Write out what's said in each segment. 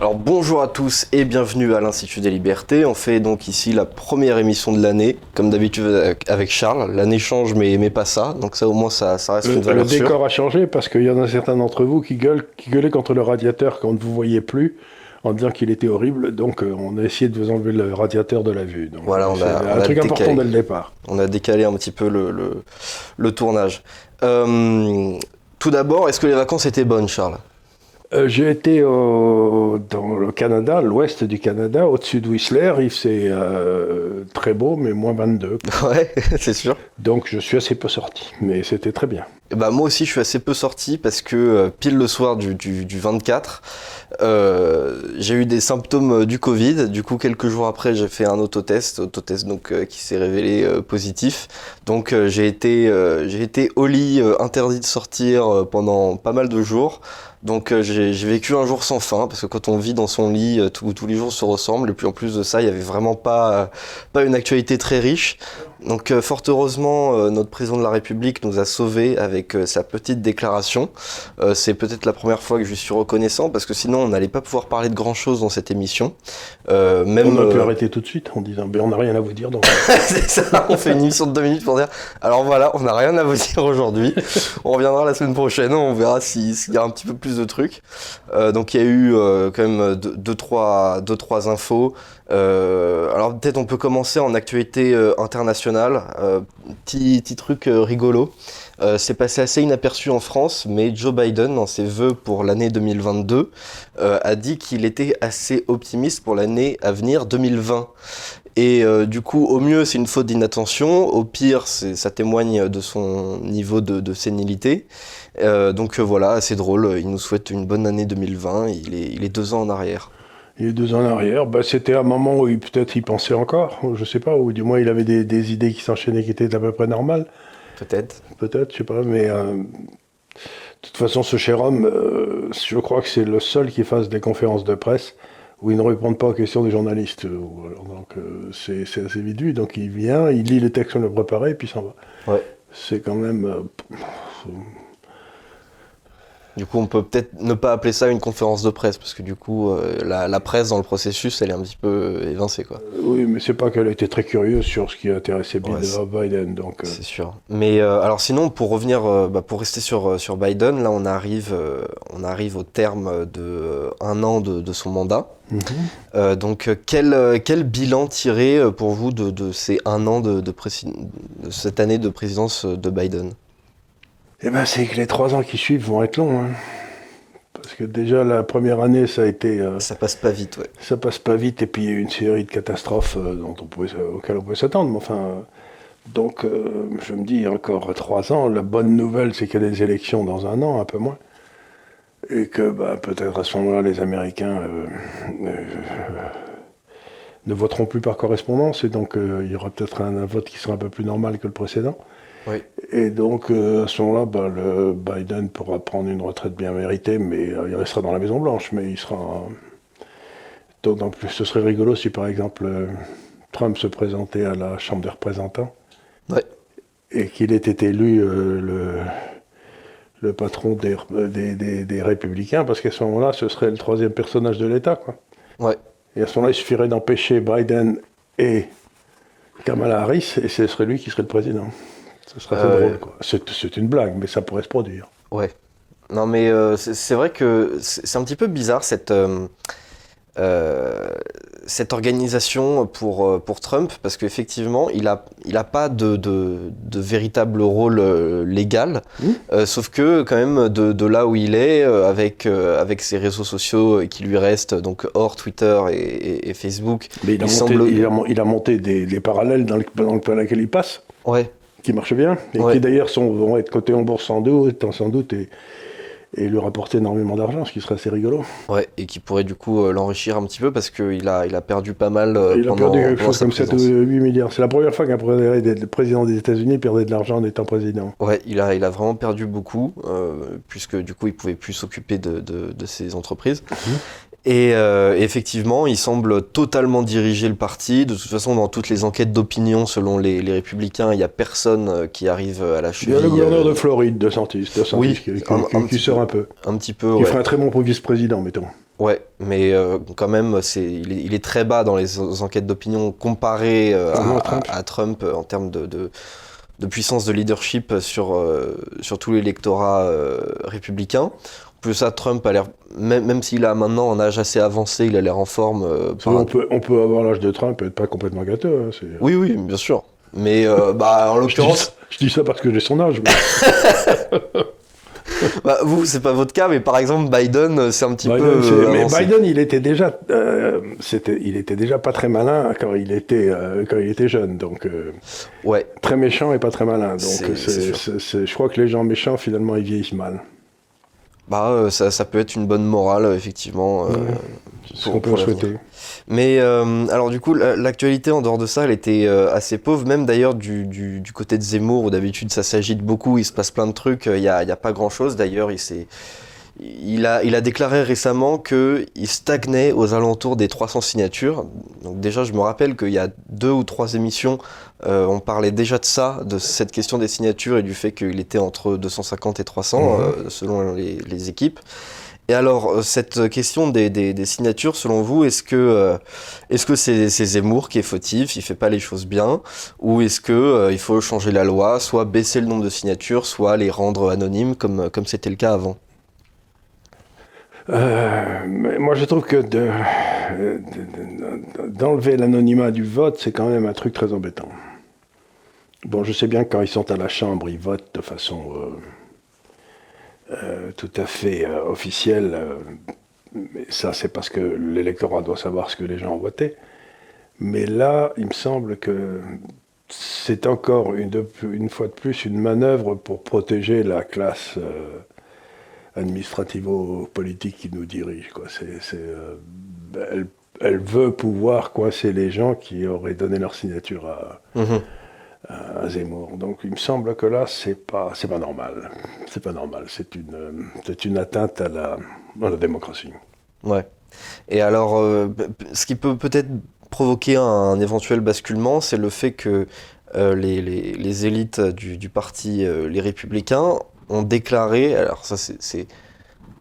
Alors bonjour à tous et bienvenue à l'Institut des Libertés. On fait donc ici la première émission de l'année, comme d'habitude avec Charles. L'année change mais, mais pas ça, donc ça au moins ça, ça reste Le, une valeur le sûre. décor a changé parce qu'il y en a certains d'entre vous qui, gueulent, qui gueulaient contre le radiateur quand on ne vous voyait plus en disant qu'il était horrible. Donc euh, on a essayé de vous enlever le radiateur de la vue. Donc, Voilà, on a- on un a truc important décalé. dès le départ. On a décalé un petit peu le, le, le tournage. Euh, tout d'abord, est-ce que les vacances étaient bonnes Charles? Euh, J'ai été au- dans le Canada, l'ouest du Canada, au-dessus de Whistler. Il c'est euh, très beau, mais moins 22. Ouais, c'est sûr. Donc je suis assez peu sorti, mais c'était très bien. Ben, moi aussi, je suis assez peu sorti parce que euh, pile le soir du, du, du 24, euh, j'ai eu des symptômes euh, du Covid. Du coup, quelques jours après, j'ai fait un autotest, autotest donc qui s'est révélé positif. Donc, j'ai été, j'ai été au lit, interdit de sortir pendant pas mal de jours. Donc, j'ai vécu un jour sans fin parce que quand on vit dans son lit, euh, tous les jours se ressemblent. Et puis, en plus de ça, il y avait vraiment pas, pas une actualité très riche. Donc fort heureusement, notre président de la République nous a sauvés avec euh, sa petite déclaration. Euh, c'est peut-être la première fois que je suis reconnaissant parce que sinon on n'allait pas pouvoir parler de grand-chose dans cette émission. Euh, même, on a pu arrêter tout de suite en disant ben, on n'a rien à vous dire. Donc c'est ça, on fait une émission de deux minutes pour dire. Alors voilà, on n'a rien à vous dire aujourd'hui. On reviendra la semaine prochaine, on verra si- s'il y a un petit peu plus de trucs. Donc il y a eu quand même deux, deux, trois, deux, trois infos. Euh, alors peut-être on peut commencer en actualité euh, internationale. Euh, petit, petit truc rigolo. Euh, c'est passé assez inaperçu en France, mais Joe Biden, dans ses vœux pour l'année 2022, euh, a dit qu'il était assez optimiste pour l'année à venir 2020. Et euh, du coup, au mieux, c'est une faute d'inattention. Au pire, ça témoigne de son niveau de, sénilité. Donc voilà, c'est drôle. Il nous souhaite une bonne année 2020. Il est, est deux ans en arrière. Il a deux ans en arrière, bah, c'était un moment où peut-être il pensait encore, je sais pas, ou du moins il avait des, des idées qui s'enchaînaient qui étaient à peu près normales, Peut-être. peut-être, je sais pas, mais euh, de toute façon, ce cher homme, euh, je crois que c'est le seul qui fasse des conférences de presse où il ne répond pas aux questions des journalistes. euh, Donc euh, c'est assez vite vu, donc il vient, il lit les textes qu'on a préparés, et puis s'en va. Ouais. C'est quand même. Euh, Du coup, on peut peut-être ne pas appeler ça une conférence de presse, parce que du coup, euh, la, la presse dans le processus, elle est un petit peu évincée, quoi. oui, mais c'est pas qu'elle était très curieuse sur ce qui intéressait Ouais, Biden, donc. euh, C'est sûr. Mais euh, alors sinon, pour revenir, euh, bah, pour rester sur, euh, sur Biden, là on arrive, euh, on arrive au terme de euh, un an de, de son mandat. mhm. Euh, donc euh, quel, euh, quel bilan tirer euh, pour vous de, de ces un an de, de, cette année de présidence euh, de Biden? Eh ben, c'est que les trois ans qui suivent vont être longs. hein. Parce que déjà, la première année, ça a été. euh, Ça passe pas vite, ouais. ça passe pas vite, et puis il y a eu une série de catastrophes euh, dont on pouvait, auxquelles on pouvait s'attendre. Mais enfin. euh, donc, euh, je me dis, encore trois ans, la bonne nouvelle, c'est qu'il y a des élections dans un an, un peu moins. Et que bah, peut-être à ce moment-là, les Américains euh, euh, ne voteront plus par correspondance, et donc il y aura peut-être un, un vote qui sera un peu plus normal que le précédent. Oui. Et donc, euh, à ce moment-là, bah, le Biden pourra prendre une retraite bien méritée, mais euh, il restera dans la Maison-Blanche, mais il sera. euh, plus, ce serait rigolo si, par exemple, euh, Trump se présentait à la Chambre des représentants et qu'il ait été élu le, le patron des, des, des- des Républicains, parce qu'à ce moment-là, ce serait le troisième personnage de l'État. Ouais. Et à ce moment-là, il suffirait d'empêcher Biden et Kamala Harris, et ce serait lui qui serait le président. Ce serait Euh, drôle. quoi. C'est c'est une blague, mais ça pourrait se produire. Ouais. Non, mais euh, c'est vrai que c'est un petit peu bizarre cette, euh, euh, cette organisation pour, pour Trump, parce qu'effectivement, il n'a il a pas de, de, de véritable rôle légal. Euh, sauf que quand même de, de là où il est, avec, avec ses réseaux sociaux qui lui restent, donc hors Twitter et, et- et Facebook, Mais il a, Il monté, semble- il a, mon- il a monté des, des parallèles dans, le, dans lequel il passe, ouais, qui marchent bien, et Ouais. qui d'ailleurs vont être cotés en bourse sans doute, sans doute et, et lui rapporter énormément d'argent, ce qui serait assez rigolo. ouais, et qui pourrait du coup euh, l'enrichir un petit peu, parce qu'il a, il a perdu pas mal euh, il a perdu quelque chose comme 7 ou présidence. 8 milliards. C'est la première fois qu'un président des- États-Unis perdait de l'argent en étant président. Ouais, il a, il a vraiment perdu beaucoup, euh, puisque du coup, il pouvait plus s'occuper de, de, de ses entreprises. Et euh, effectivement, il semble totalement diriger le parti. De toute façon, dans toutes les enquêtes d'opinion, selon les, les républicains, il n'y a personne euh, qui arrive à la Il y cheville. a le gouverneur euh, de Floride, de Santis, de Santis oui, qui, qui- un- qui- un qui petit sort peu. un peu. Un petit peu, Qui ouais. ferait un très bon vice-président, mettons. Ouais, mais euh, quand même, c'est, il, est, il est très bas dans les enquêtes d'opinion comparé euh, Ah à, Trump. à- à Trump euh, en termes de, de, de puissance de leadership sur, euh, sur tout l'électorat euh, républicain. Plus, ça, Trump a l'air, même, même s'il a maintenant un âge assez avancé, il a l'air en forme. euh, par- on, peut, on peut avoir l'âge de Trump et être pas complètement gâteux. hein, Oui, oui, bien sûr. Mais euh, bah, en l'occurrence, je dis ça parce que j'ai son âge. mais- bah, vous, c'est pas votre cas, mais par exemple, Biden, euh, c'est un petit Biden, peu. mais. Biden, il était déjà, euh, c'était, il était déjà pas très malin quand il était, euh, quand il était jeune. Donc euh, Ouais, très méchant et pas très malin. Donc je crois que les gens méchants, finalement, ils vieillissent mal. Bah, euh, ça, ça peut être une bonne morale, euh, effectivement. euh, Ouais. Ce qu'on peut souhaiter. Mais euh, alors du coup, la- l'actualité en dehors de ça, elle était euh, assez pauvre, même d'ailleurs du, du, du côté de Zemmour, où d'habitude ça s'agite beaucoup, il se passe plein de trucs, il n'y a, il y a pas grand-chose. D'ailleurs, il, s'est- il, a, il a déclaré récemment qu'il stagnait aux alentours des 300 signatures. Donc déjà, je me rappelle qu'il y a deux ou trois émissions, euh, on parlait déjà de ça, de cette question des signatures et du fait qu'il était entre 250 et 300, Mhm. euh, selon les, les équipes. Et alors, euh, cette question des, des- des signatures, selon vous, est-ce que euh, est-ce que c'est c'est Zemmour qui est fautif, il fait pas les choses bien, ou est-ce que euh, il faut changer la loi, soit baisser le nombre de signatures, soit les rendre anonymes comme comme c'était le cas avant? Euh, moi, je trouve que de- de- de- d'enlever l'anonymat du vote, c'est quand même un truc très embêtant. Bon, je sais bien que quand ils sont à la Chambre, ils votent de façon euh, euh, tout à fait officielle. ça, c'est parce que l'électorat doit savoir ce que les gens ont voté. Mais là, il me semble que c'est encore une fois de plus une manœuvre pour protéger la classe. Administrativo-politique qui nous dirige. Quoi. Euh, elle, elle veut pouvoir coincer les gens qui auraient donné leur signature à, Mhm. à- Zemmour. Donc il me semble que là, c'est pas, c'est pas normal. C'est pas normal. C'est une, c'est une atteinte à la, à la démocratie. Ouais. Et alors, euh, ce qui peut peut-être provoquer un, éventuel basculement, c'est le fait que euh, les, les- les élites du, du parti euh, Les Républicains ont déclaré, alors ça c'est-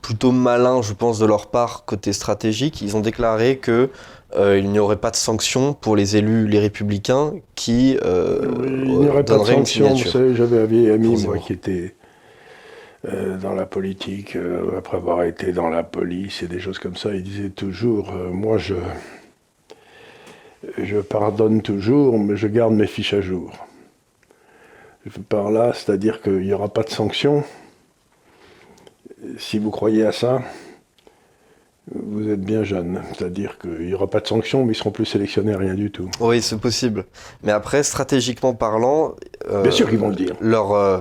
plutôt malin, je pense, de leur part côté stratégique, ils ont déclaré que euh, il n'y aurait pas de sanctions pour les élus Les Républicains qui euh, il n'y aurait pas de donneraient une sanction. Vous signature. savez, j'avais un vieil ami, moi, qui était euh, dans la politique, après avoir été dans la police et des choses comme ça. Il disait toujours, moi, je, je pardonne toujours, mais je garde mes fiches à jour. Par là, c'est-à-dire qu'il n'y aura pas de sanction. Si vous croyez à ça, vous êtes bien jeune. C'est-à-dire qu'il n'y aura pas de sanction, mais ils seront plus sélectionnés rien du tout. Oui, c'est possible. Mais après, stratégiquement parlant, Bien sûr qu'ils vont le dire. leur, euh,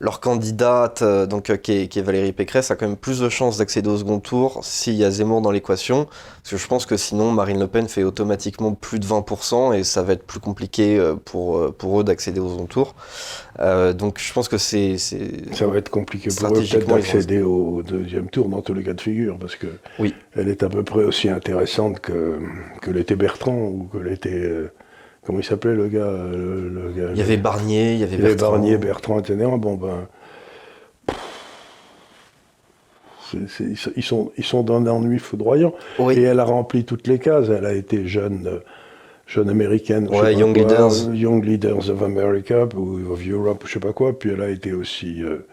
leur candidate, euh, donc, euh, qui, est, qui est Valérie Pécresse, a quand même plus de chances d'accéder au second tour s'il y a Zemmour dans l'équation. Parce que je pense que sinon, Marine Le Pen fait automatiquement plus de 20% et ça va être plus compliqué euh, pour, euh, pour eux d'accéder au second tour. Euh, donc je pense que c'est. Ça va être compliqué pour eux peut-être d'accéder au deuxième tour dans tous les cas de figure, parce que Oui. elle est à peu près aussi intéressante que, que l'était Bertrand ou que l'était euh, comment il s'appelait le gars, euh, le, le gars Il y avait Barnier, il y avait il y avait Bertrand. Barnier, Bertrand, etc. Bon ben, ils sont- ils sont ils sont dans un ennui foudroyant Oui. et elle a rempli toutes les cases. Elle a été jeune. euh, Jeune américaine, Ouais, Young quoi, Leaders. Young Leaders of America ou of Europe, je sais pas quoi. Puis elle a été aussi euh,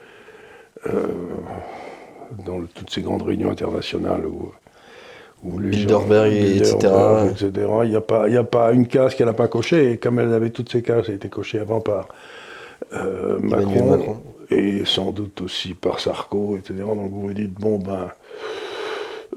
euh, dans le- toutes ces grandes réunions internationales où, les Bilderberg, etc. Bilderberg, etc. Il n'y a, pas- il y a pas une case qu'elle n'a pas cochée. Et comme elle avait toutes ces cases, elle a été cochée avant par euh, Macron, Macron. et sans doute aussi par Sarko, etc. Donc vous vous dites, bon ben,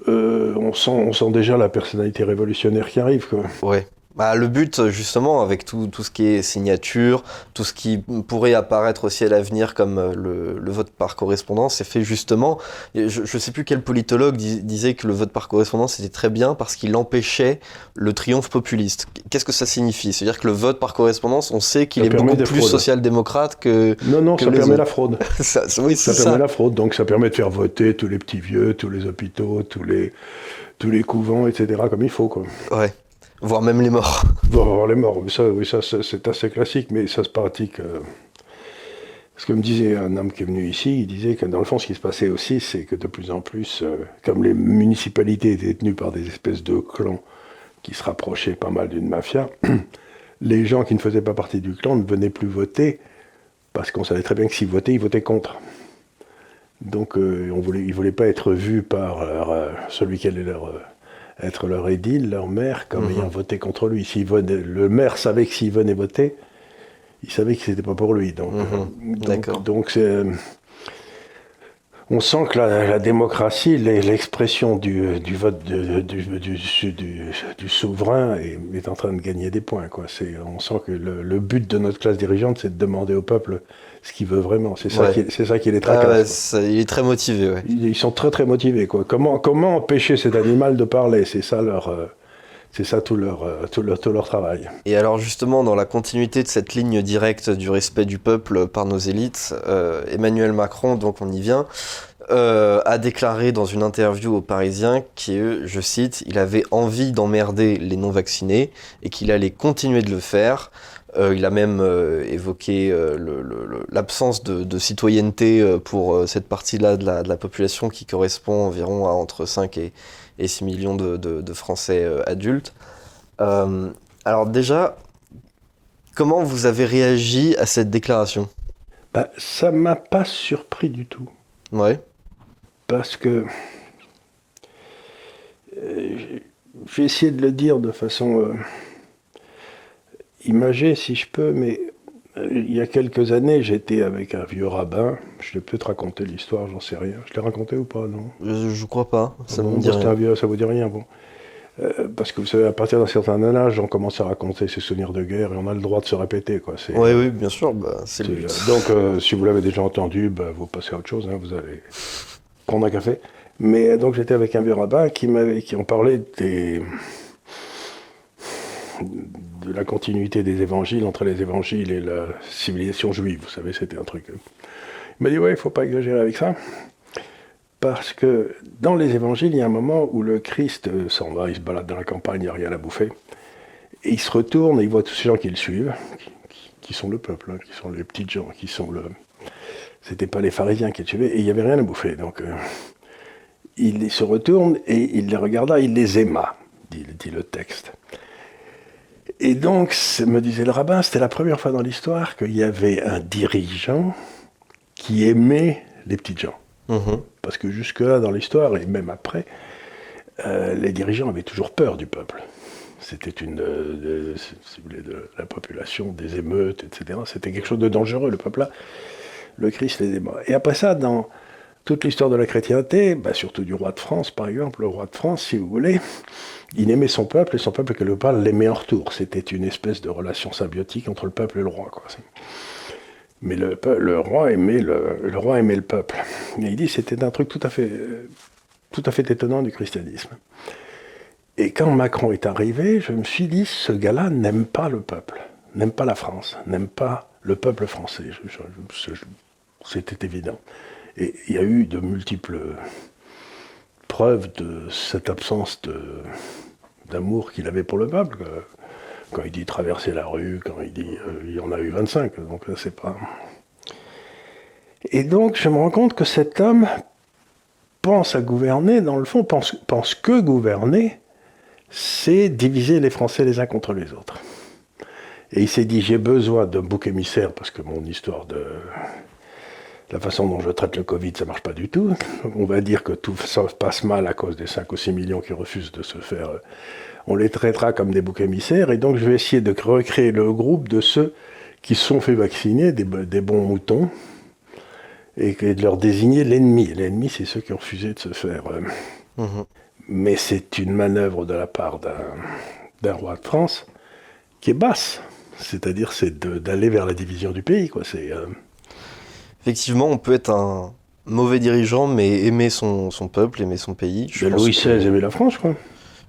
euh, on, sent, on sent déjà la personnalité révolutionnaire qui arrive. Quoi. Ouais. Bah, le but, justement, avec tout, tout ce qui est signature, tout ce qui pourrait apparaître aussi à l'avenir comme euh, le, le vote par correspondance, c'est fait justement. Je ne sais plus quel politologue dis- disait que le vote par correspondance était très bien parce qu'il empêchait le triomphe populiste. Qu'est-ce que ça signifie? C'est-à-dire que le vote par correspondance, on sait qu'il Ça est beaucoup plus social-démocrate que. Non, non, Que ça les permet autres. la fraude. ça, oui, Ça c'est permet ça. la fraude, donc ça permet de faire voter tous les petits vieux, tous les hôpitaux, tous les, tous les couvents, etc. comme il faut. Quoi. Ouais. Voire même les morts. Avoir les morts, oui, ça c'est assez classique, mais ça se pratique. euh, Ce que me disait un homme qui est venu ici, il disait que dans le fond, ce qui se passait aussi, c'est que de plus en plus, euh, comme les municipalités étaient tenues par des espèces de clans qui se rapprochaient pas mal d'une mafia, les gens qui ne faisaient pas partie du clan ne venaient plus voter parce qu'on savait très bien que s'ils votaient, ils votaient contre. Donc euh, on ils ne voulaient pas être vus par celui qui allait leur, être leur édile, leur maire, comme mhm. ayant voté contre lui. le maire savait que s'il venait voter, il savait que c'était pas pour lui. Donc, mhm. donc, donc on sent que la, démocratie, l'expression du, du, vote du, du, souverain est, en train de gagner des points. Quoi. On sent que le, but de notre classe dirigeante, c'est de demander au peuple ce qu'il veut vraiment. C'est ça, qui, ça qui les tracasse. Ah il est très motivé. Ils, sont très très motivés. Quoi. Comment, comment empêcher cet animal de parler? C'est ça leur... Euh, c'est ça tout leur, euh, tout, leur, tout leur travail. Et alors justement, dans la continuité de cette ligne directe du respect du peuple par nos élites, euh, Emmanuel Macron, donc on y vient, euh, a déclaré dans une interview aux Parisiens que, je cite, il avait envie d'emmerder les non-vaccinés et qu'il allait continuer de le faire. Il a même évoqué l'absence de, citoyenneté pour cette partie-là de la, de la, population qui correspond environ à entre 5 et, et 6 millions de, Français euh, adultes. Euh, alors déjà, comment vous avez réagi à cette déclaration? Bah, Ça m'a pas surpris du tout. Ouais. Parce que euh, j'ai essayé de le dire de façon imagée si je peux, mais il y a quelques années, j'étais avec un vieux rabbin. Je l'ai peut-être raconté l'histoire, j'en sais rien. Je l'ai raconté ou pas, non? Je, crois pas. Ça bon, Un vieux, ça vous dit rien, bon. Euh, parce que vous savez, à partir d'un certain âge, on commence à raconter ses souvenirs de guerre et on a le droit de se répéter. Quoi. Oui, oui, bien sûr. Bah, c'est donc, euh, si vous l'avez déjà entendu, bah, vous passez à autre chose. Hein, vous allez prendre un café. Mais donc, j'étais avec un vieux rabbin qui m'avait, qui en parlait des de la continuité des évangiles entre les évangiles et la civilisation juive. Vous savez, c'était un truc. Il m'a dit Ouais, il ne faut pas exagérer avec ça. Parce que dans les évangiles, il y a un moment où le Christ s'en va, il se balade dans la campagne, il n'y a rien à bouffer. Et il se retourne et il voit tous ces gens qui le suivent, qui, sont le peuple, hein, qui sont les petits gens, qui sont le. C'était pas les pharisiens qui le suivaient, et il n'y avait rien à bouffer. Donc euh, il se retourne et il les regarda, il les aima, dit le texte. Et donc, me disait le rabbin, c'était la première fois dans l'histoire qu'il y avait un dirigeant qui aimait les petites gens. Mhm. Parce que jusque-là, dans l'histoire, et même après, euh, les dirigeants avaient toujours peur du peuple. C'était une, de, si vous voulez, de la population, des émeutes, etc. C'était quelque chose de dangereux, le peuple-là. Le Christ les aimait. Et après ça, dans toute l'histoire de la chrétienté, bah, surtout du roi de France, par exemple, le roi de France, si vous voulez, il aimait son peuple et son peuple, quelque part, l'aimait en retour. C'était une espèce de relation symbiotique entre le peuple et le roi. Mais le, roi aimait le, peuple. Et il dit c'était un truc tout à fait, étonnant du christianisme. Et quand Macron est arrivé, je me suis dit ce gars-là n'aime pas le peuple, n'aime pas la France, n'aime pas le peuple français. C'était évident. Et il y a eu de multiples preuve de cette absence d'amour qu'il avait pour le peuple. Quand il dit traverser la rue, quand il dit euh, il y en a eu 25, donc là c'est pas. Et donc je me rends compte que cet homme pense à gouverner, dans le fond, pense, pense que gouverner, c'est diviser les Français les uns contre les autres. Et il s'est dit j'ai besoin d'un bouc émissaire parce que mon histoire de la façon dont je traite le Covid, ça marche pas du tout. On va dire que tout ça passe mal à cause des 5 ou 6 millions qui refusent de se faire. Euh, on les traitera comme des boucs émissaires, et donc je vais essayer de recréer le groupe de ceux qui sont fait vacciner, des, bons moutons, et de leur désigner l'ennemi. L'ennemi, c'est ceux qui ont refusé de se faire. Euh, mhm. Mais c'est une manœuvre de la part d'un roi de France qui est basse. C'est-à-dire, c'est d'aller vers la division du pays. Quoi. C'est. Euh, effectivement, on peut être un mauvais dirigeant, mais aimer son, peuple, aimer son pays. Je Louis XVI aimait la France, quoi.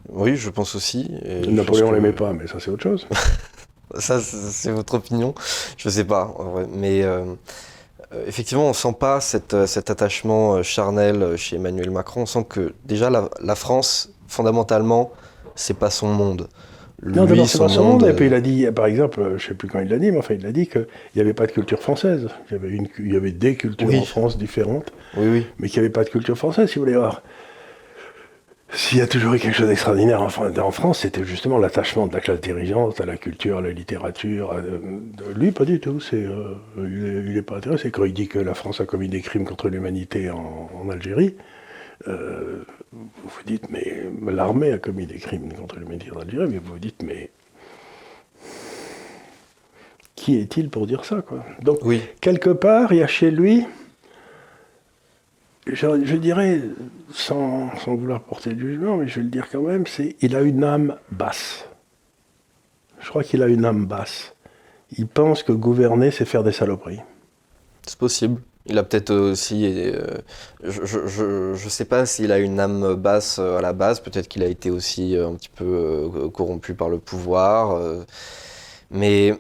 Oui, je pense aussi. Napoléon ne l'aimait pas, mais ça c'est autre chose. ça, c'est votre opinion. Je sais pas, mais euh, euh, effectivement, on sent pas euh, cet attachement charnel chez Emmanuel Macron. On sent que déjà la, France, fondamentalement, c'est pas son monde. Non, d'abord, c'est pas son monde. Et puis il a dit, par exemple, je sais plus quand il l'a dit, mais enfin, il a dit qu'il n'y avait pas de culture française. Il y avait, une, il y avait des cultures en France différentes, oui, oui. mais qu'il n'y avait pas de culture française, si vous voulez voir. S'il y a toujours eu quelque chose d'extraordinaire en, France, c'était justement l'attachement de la classe dirigeante à la culture, à la littérature. lui, pas du tout. C'est, euh, il n'est pas intéressé. Quand il dit que la France a commis des crimes contre l'humanité en, Algérie, euh, vous vous dites, mais l'armée a commis des crimes contre l'humanité en Algérie, mais vous vous dites, mais qui est-il pour dire ça quoi? Donc, oui. quelque part, il y a chez lui je, dirais, sans, vouloir porter du jugement, mais je vais le dire quand même, c'est il a une âme basse. Je crois qu'il a une âme basse. Il pense que gouverner, c'est faire des saloperies. C'est possible. Il a peut-être aussi. Euh, je ne sais pas s'il a une âme basse euh, à la base. Peut-être qu'il a été aussi euh, un petit peu corrompu par le pouvoir. mais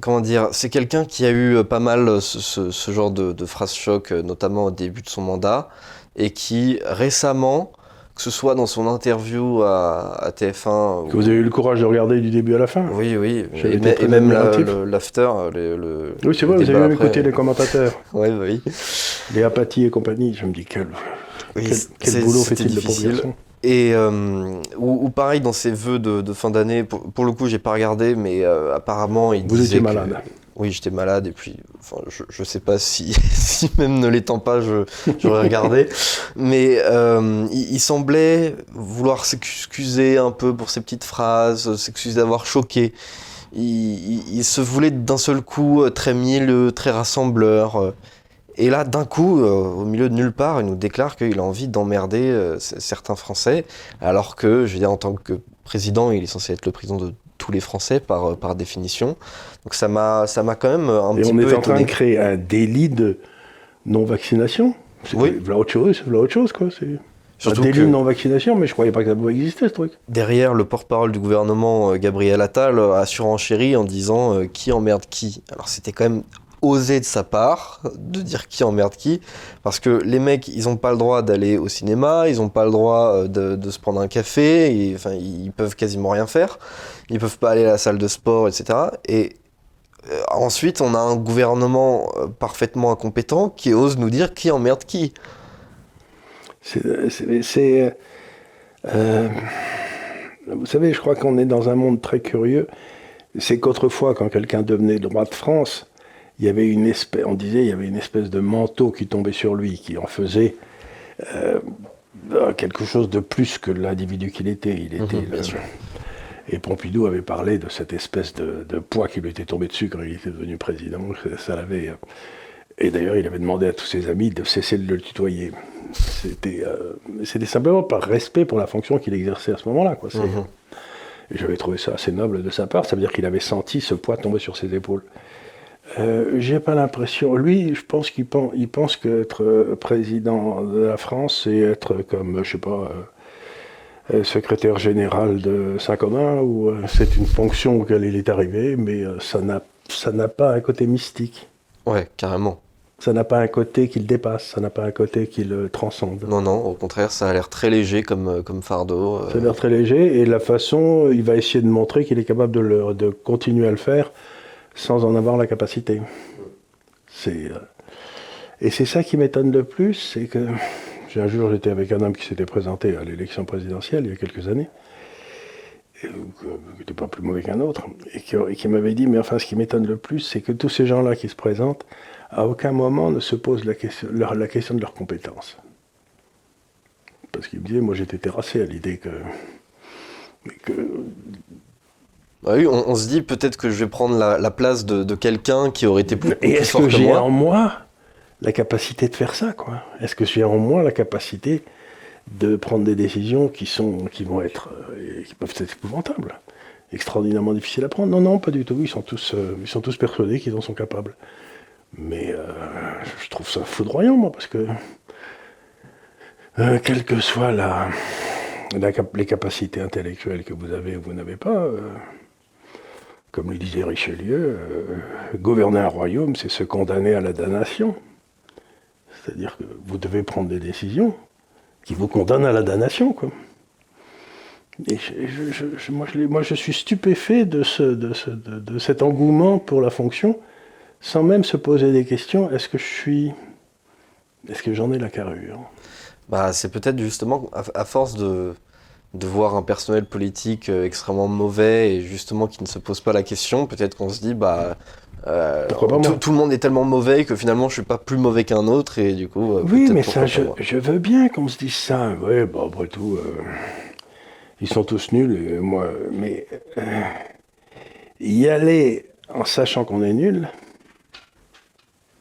comment dire, c'est quelqu'un qui a eu euh, pas mal euh, ce, genre de, phrases choc, euh, notamment au début de son mandat, et qui récemment, que ce soit dans son interview à, TF1. Que vous avez eu le courage de regarder du début à la fin Oui, oui, et, même l'after. Le, oui, c'est vrai, vous avez même écouté les commentateurs. oui, oui. Les apathies et compagnie, je me dis quel, quel, boulot fait-il de population et euh, ou, pareil dans ses vœux de, fin d'année, pour, le coup j'ai pas regardé, mais euh, apparemment il Vous disait étiez malade. Oui, j'étais malade et puis enfin, je, je sais pas si, même ne l'étant pas, j'aurais regardé. mais euh, il, semblait vouloir s'excuser un peu pour ses petites phrases, s'excuser d'avoir choqué. Il, se voulait d'un seul coup très mielleux, très rassembleur. Et là, d'un coup, euh, au milieu de nulle part, il nous déclare qu'il a envie d'emmerder euh, certains Français, alors que, je veux dire, en tant que président, il est censé être le président de tous les Français par, euh, par définition. Donc ça m'a, ça m'a quand même un petit peu. Et on est en train de créer un délit de non-vaccination. Oui. Voilà autre chose, voilà autre chose, quoi. C'est un délit de non-vaccination, mais je croyais pas que ça pouvait exister, ce truc. Derrière, le porte-parole du gouvernement, Gabriel Attal, a surenchéri en disant qui emmerde qui. Alors c'était quand même osé de sa part de dire qui emmerde qui, parce que les mecs, ils n'ont pas le droit d'aller au cinéma, ils n'ont pas le droit euh, de, se prendre un café, et, enfin, ils peuvent quasiment rien faire, ils peuvent pas aller à la salle de sport, etc. Et euh, ensuite, on a un gouvernement euh, parfaitement incompétent qui ose nous dire qui emmerde qui. C'est. vous savez, je crois qu'on est dans un monde très curieux. C'est qu'autrefois, quand quelqu'un devenait droit de France, il y avait une espèce, on disait, il y avait une espèce de manteau qui tombait sur lui, qui en faisait euh, quelque chose de plus que l'individu qu'il était. Il était mhm, Et Pompidou avait parlé de cette espèce de, poids qui lui était tombé dessus quand il était devenu président. Ça l'avait. Euh, et d'ailleurs, il avait demandé à tous ses amis de cesser de le tutoyer. C'était, euh, c'était simplement par respect pour la fonction qu'il exerçait à ce moment-là. Quoi. Mhm. Et j'avais trouvé ça assez noble de sa part. Ça veut dire qu'il avait senti ce poids tomber sur ses épaules. Euh, j'ai pas l'impression. Lui, je pense qu'il pense, il pense qu'être euh, président de la France, c'est être comme, je sais pas, euh, secrétaire général de Saint-Comin, ou c'est une fonction auquel il est arrivé, mais ça n'a, ça n'a pas un côté mystique. Ouais, carrément. Ça n'a pas un côté qui le dépasse, ça n'a pas un côté qui le transcende. Non, non, au contraire, ça a l'air très léger comme, comme fardeau. Ça a l'air très léger, et la façon, il va essayer de montrer qu'il est capable de, le, de continuer à le faire sans en avoir la capacité. C'est, euh, et c'est ça qui m'étonne le plus, c'est que un jour j'étais avec un homme qui s'était présenté à l'élection présidentielle il y a quelques années, euh, qui n'était pas plus mauvais qu'un autre, et qui, m'avait dit, mais enfin ce qui m'étonne le plus, c'est que tous ces gens-là qui se présentent, à aucun moment ne se posent la question, la question de leurs compétences. Parce qu'il me disait, moi j'étais terrassé à l'idée que, que bah oui, on, se dit peut-être que je vais prendre la, place de, quelqu'un qui aurait été plus, Et est-ce que, j'ai en moi la capacité de faire ça, quoi? Est-ce que j'ai en moi la capacité de prendre des décisions qui sont, qui vont être, euh, qui peuvent être épouvantables, extraordinairement difficiles à prendre? Non, non, pas du tout. Ils sont tous, euh, ils sont tous persuadés qu'ils en sont capables. Mais euh, je trouve ça foudroyant, moi, parce que quelle que soient la, les capacités intellectuelles que vous avez ou vous n'avez pas, comme le disait Richelieu, euh, gouverner un royaume, c'est se condamner à la damnation. C'est-à-dire que vous devez prendre des décisions qui vous condamnent à la damnation. Quoi. Et moi, je, suis stupéfait de, ce, de, ce, de, de, cet engouement pour la fonction, sans même se poser des questions. Est-ce que je suis. Est-ce que j'en ai la carrure? Bah, C'est peut-être justement à force de, de voir un personnel politique euh, extrêmement mauvais et justement qui ne se pose pas la question, peut-être qu'on se dit, bah. Euh, tout, tout, le monde est tellement mauvais que finalement je suis pas plus mauvais qu'un autre et du coup. Euh, oui, mais ça, je, je, veux bien qu'on se dise ça. Oui, bah, après tout. Euh ils sont tous nuls, moi, mais y aller en sachant qu'on est nul,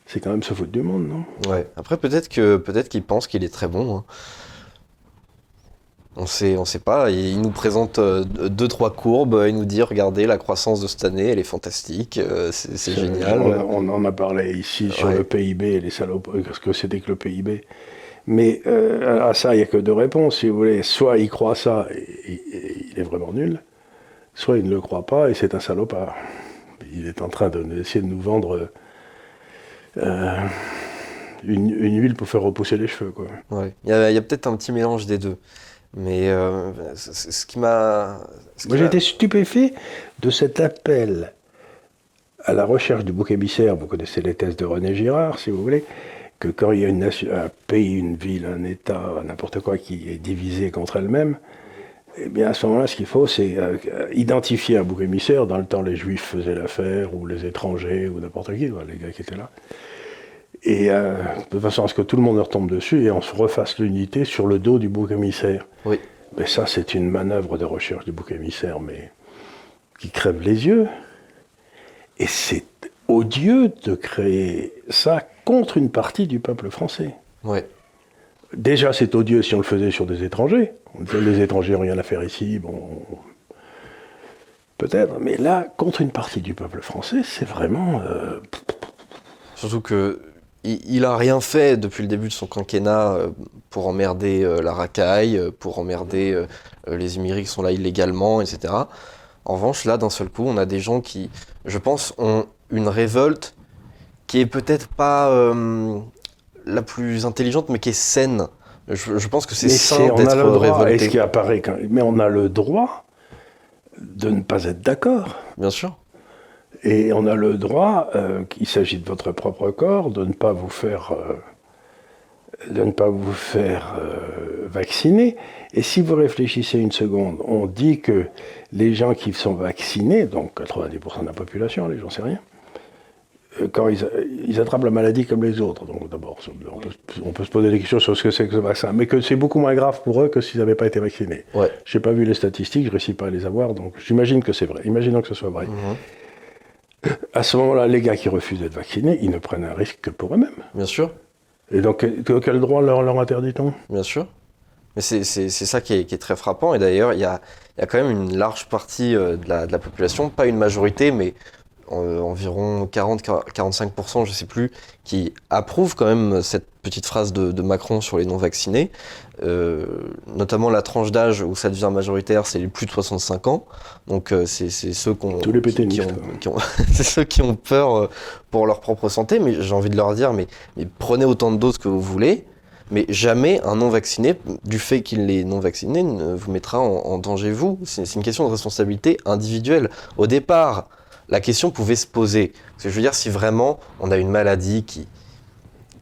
c'est quand même se foutre du monde, non? Ouais. Après, peut-être que peut-être qu'il pense qu'il est très bon. Hein. On sait, on sait pas. Il nous présente euh, deux trois courbes. Il nous dit regardez la croissance de cette année, elle est fantastique, euh, c'est génial. On, on, en a parlé ici sur le PIB et les salopes, parce que c'était que le PIB. Mais euh, à ça, il n'y a que deux réponses, si vous voulez. Soit il croit ça et, et, il est vraiment nul, soit il ne le croit pas et c'est un salopard. Il est en train d'essayer de, de, nous vendre euh, une, une, huile pour faire repousser les cheveux. Quoi. Ouais. Il y a, a peut-être un petit mélange des deux. Mais euh, ce qui m'a. Moi, j'ai été stupéfait de cet appel à la recherche du bouc émissaire. Vous connaissez les thèses de René Girard, si vous voulez que quand il y a une nation, un pays, une ville, un État, n'importe quoi qui est divisé contre elle-même, eh bien à ce moment-là, ce qu'il faut, c'est euh, identifier un bouc émissaire. Dans le temps, les Juifs faisaient l'affaire, ou les étrangers, ou n'importe qui, les gars qui étaient là. Et euh, de façon à ce que tout le monde retombe dessus et on se refasse l'unité sur le dos du bouc émissaire. Oui. Mais ça, c'est une manœuvre de recherche du bouc émissaire, mais qui crève les yeux. Et c'est odieux de créer ça contre une partie du peuple français. Ouais. Déjà, c'est odieux si on le faisait sur des étrangers. Les étrangers n'ont rien à faire ici, bon. Peut-être, mais là, contre une partie du peuple français, c'est vraiment. Euh... Surtout que il a rien fait depuis le début de son quinquennat euh, pour emmerder euh, la racaille, euh, pour emmerder les immigrés qui sont là illégalement, etc. En revanche, là, d'un seul coup, on a des gens qui, je pense, ont une révolte qui est peut-être pas euh, la plus intelligente, mais qui est saine. Je, je pense que c'est sain d'être révolté. Ce qui apparaît quand... Mais on a le droit de ne pas être d'accord? Bien sûr. Et on a le droit, euh, qu'il s'agit de votre propre corps, de ne pas vous faire, euh, de ne pas vous faire euh, vacciner. Et si vous réfléchissez une seconde, on dit que les gens qui sont vaccinés, donc 90% de la population, les gens sais rien, quand ils, ils, attrapent la maladie comme les autres. Donc d'abord, on peut, on peut, se poser des questions sur ce que c'est que ce vaccin, mais que c'est beaucoup moins grave pour eux que s'ils n'avaient pas été vaccinés. Ouais. Je n'ai pas vu les statistiques, je ne réussis pas à les avoir, donc j'imagine que c'est vrai. Imaginons que ce soit vrai. Mmh. À ce moment-là, les gars qui refusent d'être vaccinés, ils ne prennent un risque que pour eux-mêmes. Bien sûr. Et donc, quel droit leur, leur interdit-on? Bien sûr. Mais c'est ça qui est, qui est, très frappant. Et d'ailleurs, il y a, y a, quand même une large partie de la, de la population, pas une majorité, mais euh, environ 40-45%, je sais plus, qui approuvent quand même cette petite phrase de, de Macron sur les non-vaccinés. Euh, notamment la tranche d'âge où ça devient majoritaire, c'est les plus de 65 ans. Donc euh, c'est ceux qu'on, Tous les qui, qui, ont, qui ont c'est ceux qui ont peur euh, pour leur propre santé. Mais j'ai envie de leur dire, mais, mais prenez autant de doses que vous voulez. Mais jamais un non-vacciné, du fait qu'il est non-vacciné, ne vous mettra en, en danger vous. C'est une question de responsabilité individuelle. Au départ, la question pouvait se poser. Parce que je veux dire, si vraiment on a une maladie qui,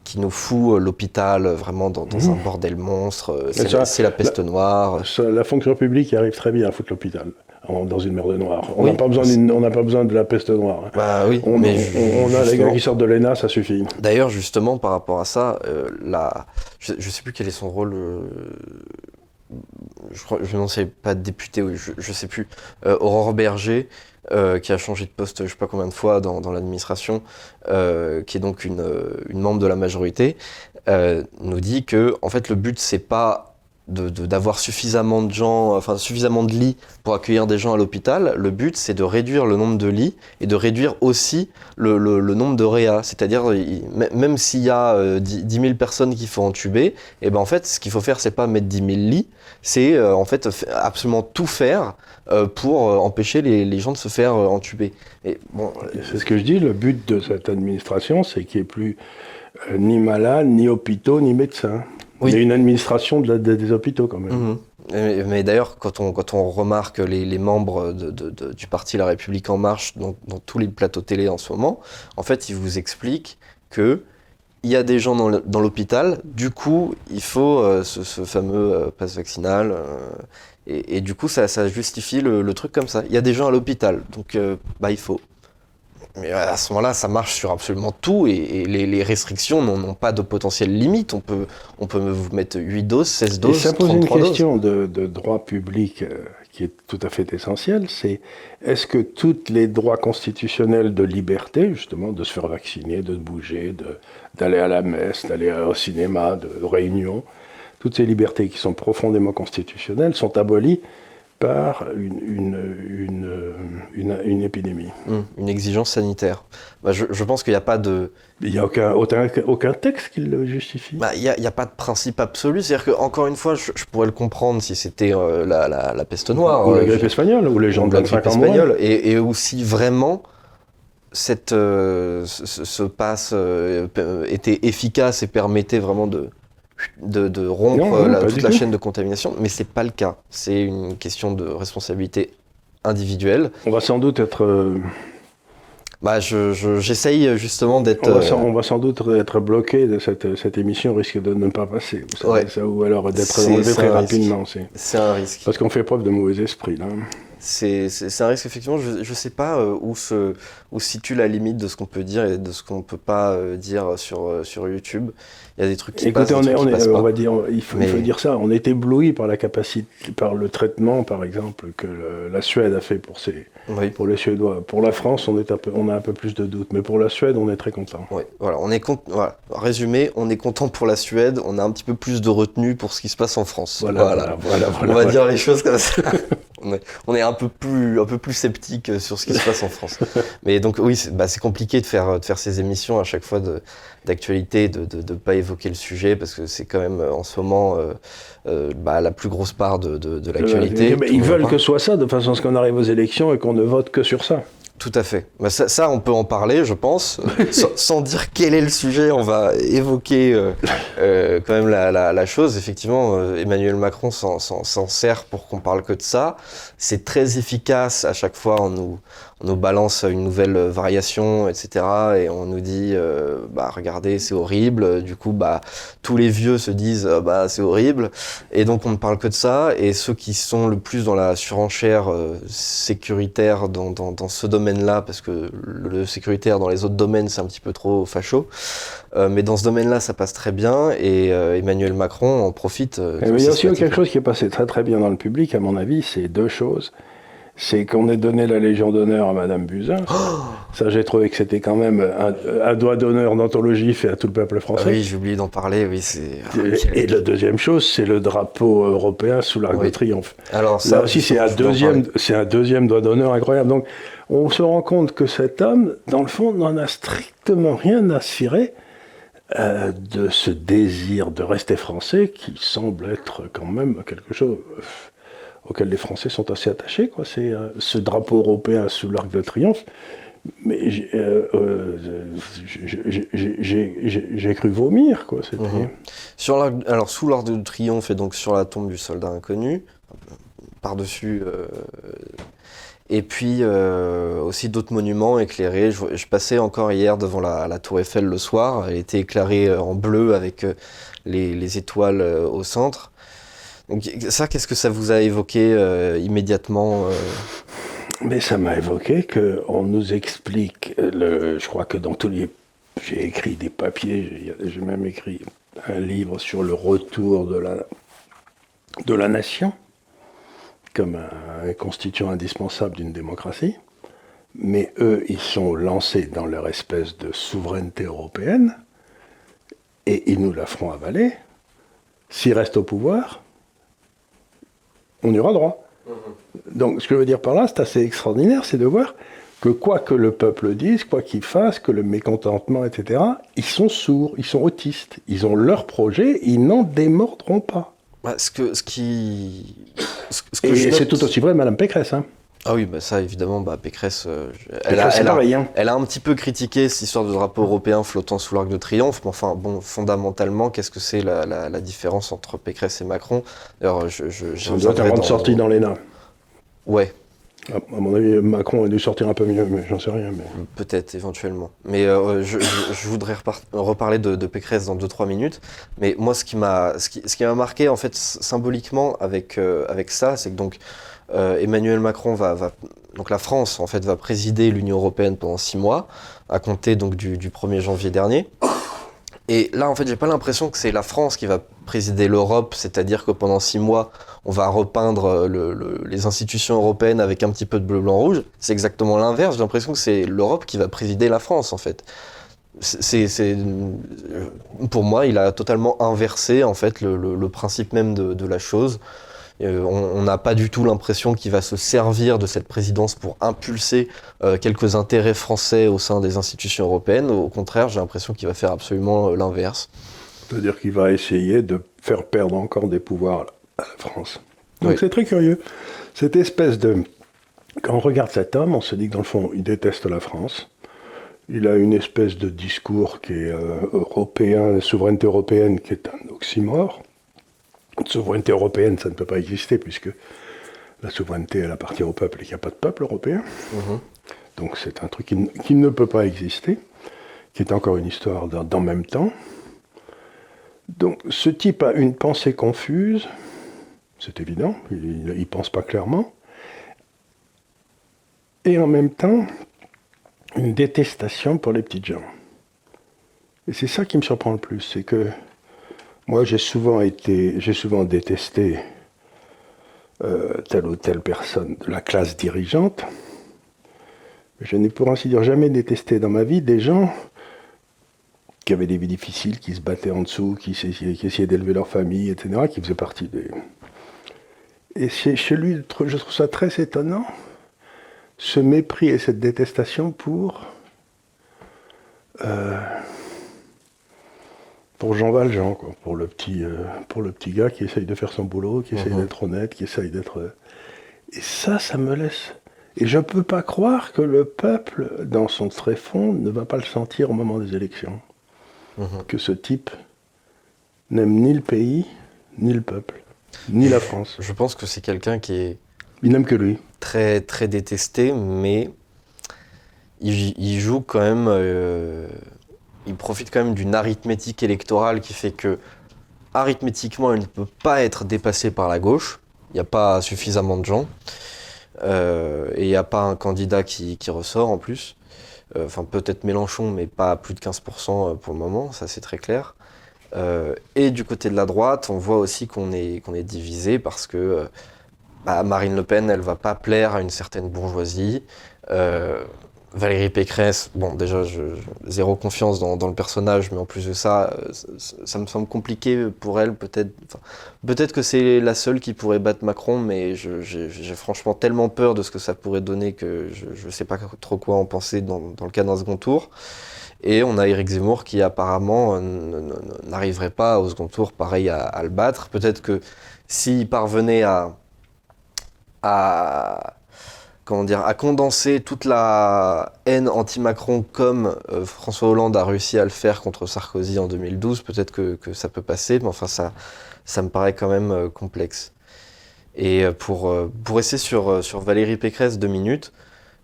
qui nous fout l'hôpital vraiment dans, dans mmh. un bordel monstre, c'est la peste la, noire. La fonction publique arrive très bien à foutre l'hôpital dans une merde noire. On n'a oui. pas, besoin pas besoin de la peste noire. Bah oui, on, mais on, on a les gars qui sortent de l'ENA, ça suffit. D'ailleurs, justement, par rapport à ça, euh, la... je ne sais plus quel est son rôle. Euh je n'en sais pas député, je, je sais plus, euh, Aurore Berger, euh, qui a changé de poste je sais pas combien de fois dans, l'administration, euh, qui est donc une, une, membre de la majorité, euh, nous dit que en fait le but c'est pas d'avoir de, de, suffisamment de gens, enfin suffisamment de lits pour accueillir des gens à l'hôpital. Le but, c'est de réduire le nombre de lits et de réduire aussi le, le, le nombre de réa. C'est-à-dire, même s'il y a euh, 10, 10, 000 personnes qu'il faut entuber, et eh ben en fait, ce qu'il faut faire, c'est pas mettre 10 000 lits, c'est euh, en fait absolument tout faire euh, pour euh, empêcher les, les, gens de se faire euh, entuber. Bon, c'est ce que je dis. Le but de cette administration, c'est qu'il n'y ait plus euh, ni malades, ni hôpitaux, ni médecins. Oui. Il y a une administration de la, de, des hôpitaux quand même. Mmh. Mais, mais d'ailleurs, quand on, quand on remarque les, les membres de, de- de- du parti La République En Marche dans, dans tous les plateaux télé en ce moment, en fait, ils vous expliquent que il y a des gens dans l'hôpital, du coup, il faut euh, ce, ce fameux euh, passe vaccinal. euh, et, et du coup, ça, ça justifie le, le truc comme ça. Il y a des gens à l'hôpital, donc bah, il faut. Mais à ce moment-là, ça marche sur absolument tout et, et les, les restrictions n'ont pas de potentielle limite. On peut, on peut vous mettre 8 doses, 16 Et doses, ça pose une 33 doses. question de, de droit public euh, qui est tout à fait essentielle, c'est est-ce que tous les droits constitutionnels de liberté, justement, de se faire vacciner, de bouger, de- d'aller à la messe, d'aller au cinéma, de réunion, toutes ces libertés qui sont profondément constitutionnelles sont abolies par une, une, une, une- épidémie. Hum, une exigence sanitaire. Bah, je, je pense qu'il n'y a pas de, Il n'y a aucun, aucun, aucun texte qui le justifie. bah, il y a, pas de principe absolu. C'est-à-dire que encore une fois, je, je pourrais le comprendre si c'était euh, la, la, la peste noire, ou la euh, grippe je- espagnole, ou les gens ou de la 25 grippe espagnole, et, et aussi vraiment cette euh, ce, ce- pass euh, était efficace et permettait vraiment de de, de rompre Non, non, la- toute la chaîne de contamination, mais c'est pas le cas. C'est une question de responsabilité individuelle. On va sans doute être... euh, Bah, je- je- j'essaye justement d'être. On va, euh, sans, on va sans doute être bloqué de cette, cette émission, risque de ne pas passer. Ouais. ça, ou alors d'être enlevé très rapidement. c'est- un risque. Parce qu'on fait preuve de mauvais esprit, là. C'est un risque, effectivement. Je ne sais pas euh, où se, où situe la limite de ce qu'on peut dire et de ce qu'on ne peut pas euh, dire sur, euh, sur YouTube. Il y a des trucs qui passent, Écoutez, des on, est, on, qui est- passent on va dire, il faut, il Mais- faut dire ça, on est ébloui par la capacité, par le traitement, par exemple, que le- la Suède a fait pour, ses, Oui. pour les Suédois. Pour la France, on, est un peu, on a un peu plus de doutes, mais pour la Suède, on est très content. Oui, voilà, on est cont- voilà. Résumé, on est content pour la Suède, on a un petit peu plus de retenue pour ce qui se passe en France. Voilà, voilà, voilà, on va dire les choses comme ça. on, est, on est un peu plus, un peu plus sceptique sur ce qui se passe en France. Mais donc oui, c'est bah, compliqué de faire, de faire ces émissions à chaque fois d'actualité, de ne de, pas évoquer le sujet parce que c'est quand même euh, en ce moment euh, euh, bah, la plus grosse part de, de, de l'actualité. Ils en veulent que ce soit ça, de façon à ce qu'on arrive aux élections et qu'on ne vote que sur ça. Tout à fait. Bah, ça, ça, on peut en parler, je pense. sans, sans dire quel est le sujet, on va évoquer euh, euh, quand même la, la- la chose. Effectivement, euh, Emmanuel Macron s'en- s'en s'en sert pour qu'on parle que de ça. C'est très efficace. À chaque fois, on nous, on nous balance une nouvelle variation, etc. Et on nous dit, euh, bah, regardez, c'est horrible. Du coup, bah, tous les vieux se disent, euh, bah, c'est horrible. Et donc, on ne parle que de ça. Et ceux qui sont le plus dans la surenchère euh, sécuritaire dans, dans, dans ce domaine-là, parce que le sécuritaire dans les autres domaines, c'est un petit peu trop facho. euh, mais dans ce domaine-là, ça passe très bien. Et Emmanuel Macron en profite. il y a aussi quelque chose qui est passé très très bien dans le public, à mon avis, c'est deux choses. C'est qu'on ait donné la Légion d'honneur à Madame Buzyn. Ça, j'ai trouvé que c'était quand même un, un doigt d'honneur d'anthologie fait à tout le peuple Ah français. oui, j'ai oublié d'en parler. Oui, c'est. Et, et la deuxième chose, c'est le drapeau européen sous l'Arc Oui. de Triomphe. Alors ça Là aussi, c'est un, deuxième, un deuxième doigt d'honneur incroyable. Donc, on se rend compte que cet homme, dans le fond, n'en a strictement rien à cirer euh, de ce désir de rester français qui semble être quand même quelque chose euh, auquel les Français sont assez attachés. C'est euh, ce drapeau européen sous l'Arc de Triomphe. Mais j'ai euh, euh, cru vomir. Quoi. Mhm. Sur alors sous l'arc de triomphe et donc sur la tombe du soldat inconnu, par-dessus. et puis aussi d'autres monuments éclairés. Je, passais encore hier devant la, tour Eiffel le soir. Elle était éclairée en bleu avec les, les étoiles au centre. Donc, ça, qu'est-ce que ça vous a évoqué euh, immédiatement euh, Mais ça m'a évoqué qu'on nous explique, euh, le, je crois que dans tous les... J'ai écrit des papiers, j'ai- même écrit un livre sur le retour de la, de la nation comme un constituant indispensable d'une démocratie. Mais eux, ils sont lancés dans leur espèce de souveraineté européenne et ils nous la feront avaler. S'ils restent au pouvoir, on y aura droit. Donc, ce que je veux dire par là, c'est assez extraordinaire, c'est de voir que quoi que le peuple dise, quoi qu'il fasse, que le mécontentement, etc., ils sont sourds, ils sont autistes, ils ont leur projet, ils n'en démordront pas. bah, ce, que, ce qui. Ce, ce que Et c'est note- tout aussi vrai, Madame Pécresse. Hein. Ah oui, bah ça évidemment, bah, Pécresse, euh, elle, a, elle, a, hein. elle, a, un petit peu critiqué cette histoire de drapeau européen flottant sous l'arc de triomphe, mais enfin bon, fondamentalement, qu'est-ce que c'est la, la, la, différence entre Pécresse et Macron? D'ailleurs, je, je, Ça doit dans, sortie dans les nains. Ouais, à mon avis, Macron a dû sortir un peu mieux, mais j'en sais rien. Mais... Peut-être, éventuellement. Mais euh, je, voudrais reparler de, Pécresse dans 2-3 minutes. Mais moi, ce qui m'a ce qui, ce qui marqué, en fait, symboliquement avec, euh, avec ça, c'est que donc euh, Emmanuel Macron va, Donc la France, en fait, va présider l'Union Européenne pendant 6 mois, à compter donc du, du 1er janvier dernier. Et là, en fait, j'ai pas l'impression que c'est la France qui va présider l'Europe, c'est-à-dire que pendant six mois, on va repeindre euh, le, les institutions européennes avec un petit peu de bleu, blanc, rouge. C'est exactement l'inverse. J'ai l'impression que c'est l'Europe qui va présider la France, en fait. C'est, pour moi, il a totalement inversé en fait le, principe même de la chose. Euh, on n'a pas du tout l'impression qu'il va se servir de cette présidence pour impulser euh, quelques intérêts français au sein des institutions européennes. Au contraire, j'ai l'impression qu'il va faire absolument euh, l'inverse. C'est-à-dire qu'il va essayer de faire perdre encore des pouvoirs à la France. Donc c'est très curieux. Cette espèce de... Quand on regarde cet homme, on se dit que dans le fond, il déteste la France. Il a une espèce de discours qui est européen, souveraineté européenne, qui est un oxymore souveraineté européenne, ça ne peut pas exister puisque la souveraineté, elle appartient au peuple et qu'il n'y a pas de peuple européen. Mhm. Donc c'est un truc qui, ne peut pas exister, qui est encore une histoire d'en même temps. Donc ce type a une pensée confuse, c'est évident, il ne pense pas clairement, et en même temps une détestation pour les petites gens. Et c'est ça qui me surprend le plus, c'est que moi, j'ai souvent été, j'ai souvent détesté euh, telle ou telle personne de la classe dirigeante. Je n'ai pour ainsi dire jamais détesté dans ma vie des gens qui avaient des vies difficiles, qui se battaient en dessous, qui, essayaient d'élever leur famille, etc., qui faisaient partie des... Et chez, lui, je trouve ça très étonnant, ce mépris et cette détestation pour... Euh, pour Jean Valjean, quoi, pour le petit, euh, pour le petit gars qui essaye de faire son boulot, qui essaye mhm. d'être honnête, qui essaye d'être. Euh, et ça, ça me laisse. Et je ne peux pas croire que le peuple, dans son tréfonds, ne va pas le sentir au moment des élections. Mhm. Que ce type n'aime ni le pays, ni le peuple, ni la France. Je pense que c'est quelqu'un qui est. Il n'aime que lui. Très, très détesté, mais il, joue quand même. Euh, il profite quand même d'une arithmétique électorale qui fait que, arithmétiquement, il ne peut pas être dépassé par la gauche. Il n'y a pas suffisamment de gens. Euh, et il n'y a pas un candidat qui, ressort en plus. Euh, enfin, peut-être Mélenchon, mais pas plus de 15% euh, pour le moment, ça c'est très clair. et du côté de la droite, on voit aussi qu'on est, divisé parce que bah, Marine Le Pen, elle va pas plaire à une certaine bourgeoisie. Valérie Pécresse, bon, déjà, zéro confiance dans, le personnage, mais en plus de ça, euh, ça, me semble compliqué pour elle. Peut-être peut-être que c'est la seule qui pourrait battre Macron, mais j'ai franchement tellement peur de ce que ça pourrait donner que je ne sais pas trop quoi en penser dans, le cas d'un second tour. Et on a Eric Zemmour qui apparemment euh, n'arriverait pas au second tour, pareil, à, le battre. Peut-être que s'il parvenait à comment dire, à condenser toute la haine anti-Macron comme euh, François Hollande a réussi à le faire contre Sarkozy en 2012, peut-être que, ça peut passer, mais enfin ça, ça me paraît quand même euh, complexe. Et euh, pour, pour rester sur, sur Valérie Pécresse deux minutes,